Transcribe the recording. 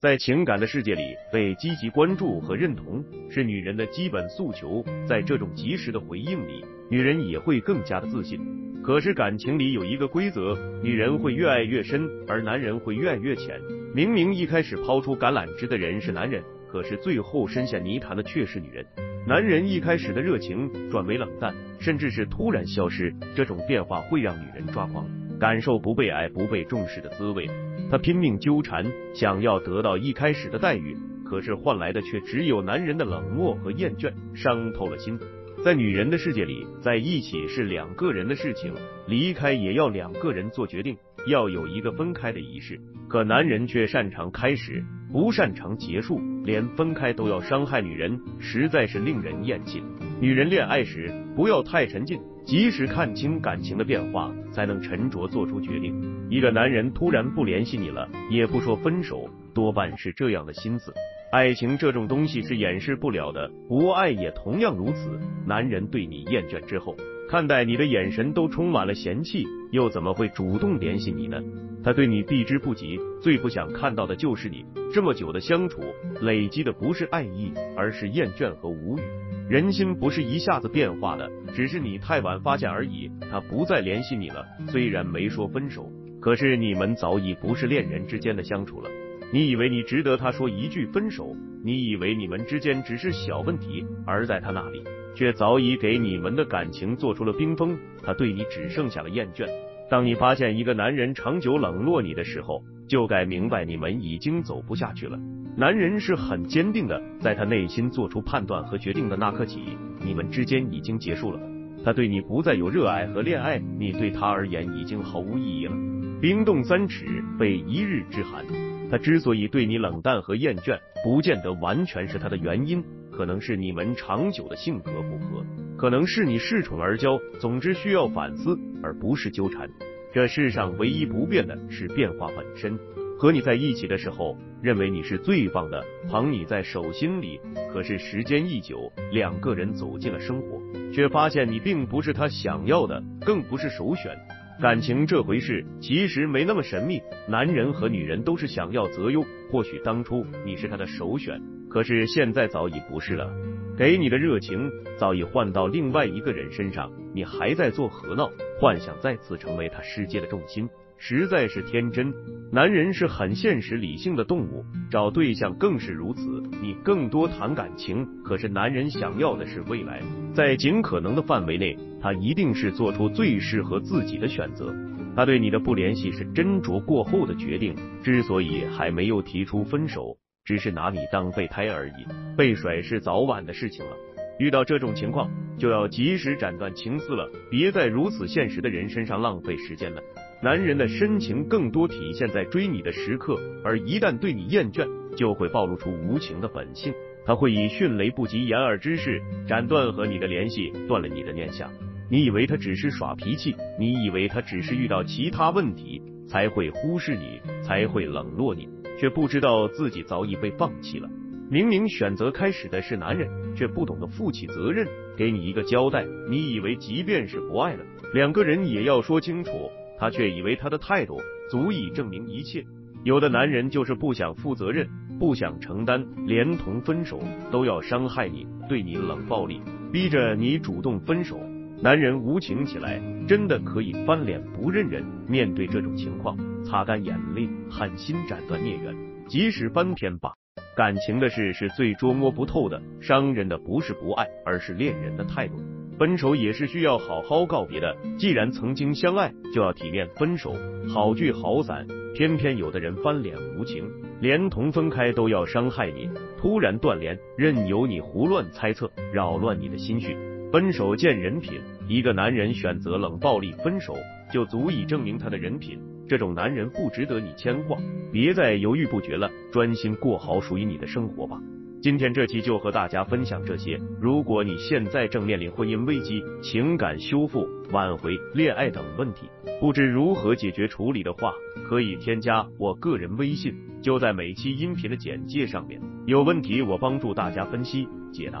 在情感的世界里，被积极关注和认同是女人的基本诉求。在这种及时的回应里，女人也会更加的自信。可是感情里有一个规则，女人会越爱越深，而男人会越爱越浅。明明一开始抛出橄榄枝的人是男人，可是最后深陷泥潭的却是女人。男人一开始的热情转为冷淡，甚至是突然消失，这种变化会让女人抓狂，感受不被爱、不被重视的滋味。他拼命纠缠，想要得到一开始的待遇，可是换来的却只有男人的冷漠和厌倦，伤透了心。在女人的世界里，在一起是两个人的事情，离开也要两个人做决定，要有一个分开的仪式。可男人却擅长开始，不擅长结束，连分开都要伤害女人，实在是令人厌弃。女人恋爱时不要太沉浸，及时看清感情的变化，才能沉着做出决定。一个男人突然不联系你了，也不说分手，多半是这样的心思。爱情这种东西是掩饰不了的，不爱也同样如此。男人对你厌倦之后，看待你的眼神都充满了嫌弃，又怎么会主动联系你呢？他对你避之不及，最不想看到的就是你。这么久的相处，累积的不是爱意，而是厌倦和无语。人心不是一下子变化的，只是你太晚发现而已。他不再联系你了，虽然没说分手，可是你们早已不是恋人之间的相处了。你以为你值得他说一句分手？你以为你们之间只是小问题，而在他那里，却早已给你们的感情做出了冰封。他对你只剩下了厌倦。当你发现一个男人长久冷落你的时候，就该明白你们已经走不下去了。男人是很坚定的，在他内心做出判断和决定的那刻起，你们之间已经结束了。他对你不再有热爱和恋爱，你对他而言已经毫无意义了。冰冻三尺，非一日之寒。他之所以对你冷淡和厌倦，不见得完全是他的原因，可能是你们长久的性格不合，可能是你恃宠而骄。总之需要反思，而不是纠缠。这世上唯一不变的是变化本身。和你在一起的时候，认为你是最棒的，捧你在手心里。可是时间一久，两个人走进了生活，却发现你并不是他想要的，更不是首选。感情这回事其实没那么神秘，男人和女人都是想要择优。或许当初你是他的首选，可是现在早已不是了。给你的热情早已换到另外一个人身上，你还在做何闹？幻想再次成为他世界的重心，实在是天真。男人是很现实理性的动物，找对象更是如此。你更多谈感情，可是男人想要的是未来，在尽可能的范围内。他一定是做出最适合自己的选择。他对你的不联系是斟酌过后的决定。之所以还没有提出分手，只是拿你当备胎而已。被甩是早晚的事情了。遇到这种情况，就要及时斩断情丝了，别在如此现实的人身上浪费时间了。男人的深情更多体现在追你的时刻，而一旦对你厌倦，就会暴露出无情的本性。他会以迅雷不及掩耳之势斩断和你的联系，断了你的念想。你以为他只是耍脾气，你以为他只是遇到其他问题才会忽视你，才会冷落你，却不知道自己早已被放弃了。明明选择开始的是男人，却不懂得负起责任，给你一个交代。你以为即便是不爱了，两个人也要说清楚，他却以为他的态度足以证明一切。有的男人就是不想负责任，不想承担，连同分手都要伤害你，对你冷暴力，逼着你主动分手。男人无情起来，真的可以翻脸不认人。面对这种情况，擦干眼泪，狠心斩断孽缘，即使翻篇吧。感情的事是最捉摸不透的，伤人的不是不爱，而是恋人的态度。分手也是需要好好告别的。既然曾经相爱，就要体面分手，好聚好散。偏偏有的人翻脸无情，连同分开都要伤害你。突然断联，任由你胡乱猜测，扰乱你的心绪。分手见人品，一个男人选择冷暴力分手，就足以证明他的人品。这种男人不值得你牵挂，别再犹豫不决了，专心过好属于你的生活吧。今天这期就和大家分享这些。如果你现在正面临婚姻危机、情感修复、挽回、恋爱等问题，不知如何解决处理的话，可以添加我个人微信，就在每期音频的简介上面。有问题我帮助大家分析解答。